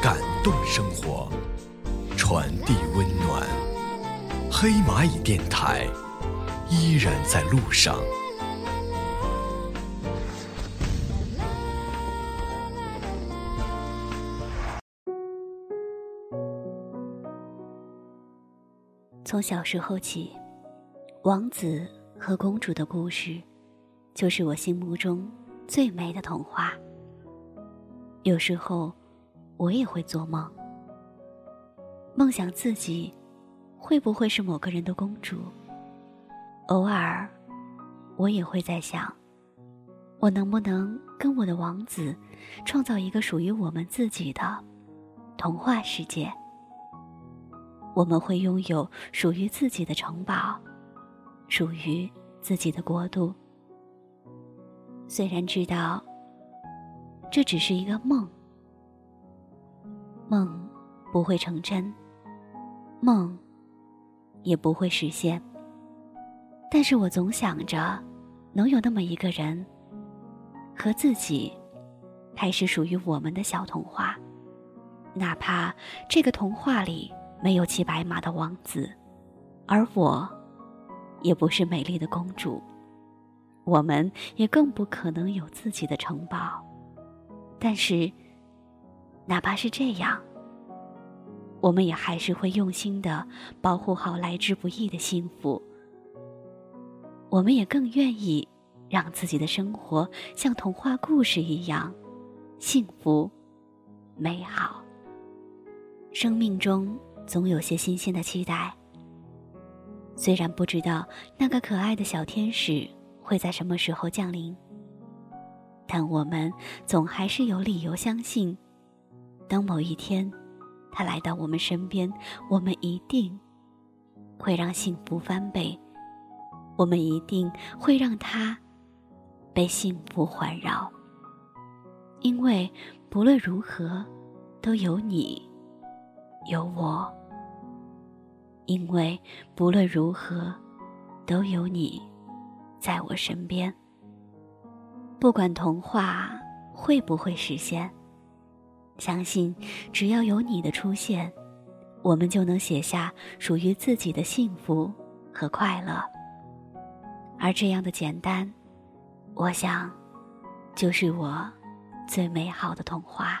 感动生活，传递温暖。黑蚂蚁电台依然在路上。从小时候起，王子和公主的故事，就是我心目中最美的童话。有时候，我也会做梦，梦想自己会不会是某个人的公主。偶尔，我也会在想，我能不能跟我的王子创造一个属于我们自己的童话世界。我们会拥有属于自己的城堡，属于自己的国度。虽然知道这只是一个梦，梦不会成真，梦也不会实现。但是我总想着，能有那么一个人，和自己开始属于我们的小童话，哪怕这个童话里。没有骑白马的王子，而我，也不是美丽的公主。我们也更不可能有自己的城堡。但是，哪怕是这样，我们也还是会用心的保护好来之不易的幸福。我们也更愿意让自己的生活像童话故事一样幸福、美好。生命中。总有些新鲜的期待。虽然不知道那个可爱的小天使会在什么时候降临，但我们总还是有理由相信，当某一天他来到我们身边，我们一定会让幸福翻倍，我们一定会让他被幸福环绕。因为不论如何，都有你。有我，因为不论如何，都有你在我身边。不管童话会不会实现，相信只要有你的出现，我们就能写下属于自己的幸福和快乐。而这样的简单，我想，就是我最美好的童话。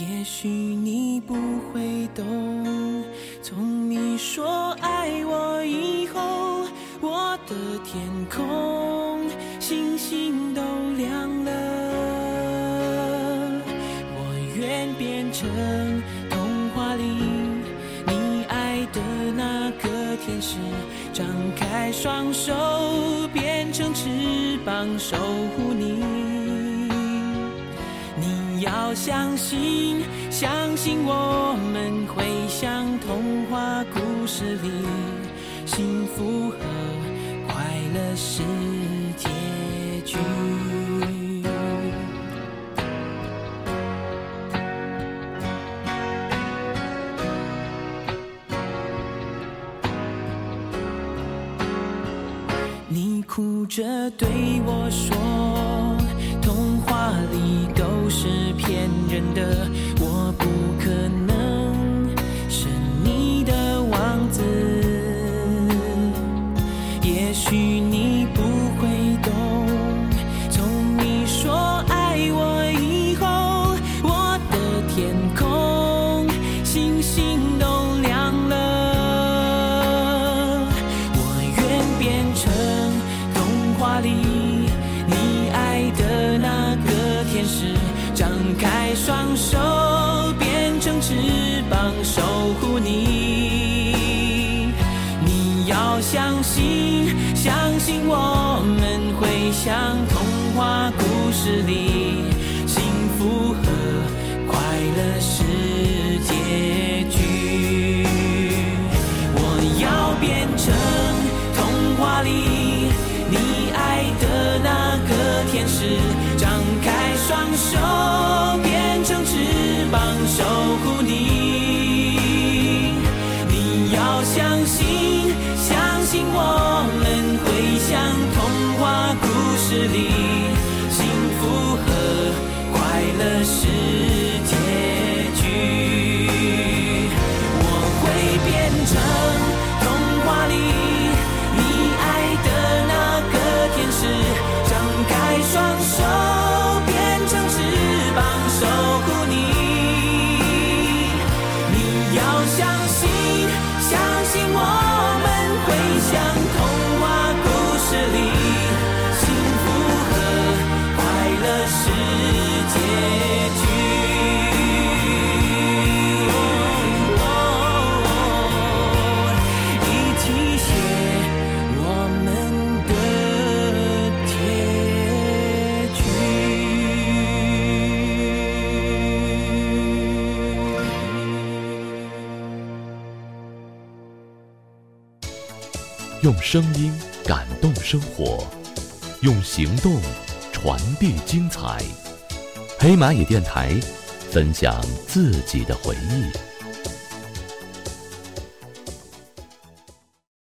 也许你不会懂，从你说爱我以后，我的天空星星都亮了。”我愿变成童话里你爱的那个天使，张开双手变成翅膀守护你。相信，相信我们会像童话故事里，幸福和快乐是结局。你哭着对我说：“童话里是骗人的，我不可能是你的王子。也许你信，相信我们会像童话故事里，幸福和快乐是结局。我要变成童话里你爱的那个天使，张开双手，变成翅膀守护你。相用声音感动生活，用行动传递精彩。黑蚂蚁电台，分享自己的回忆。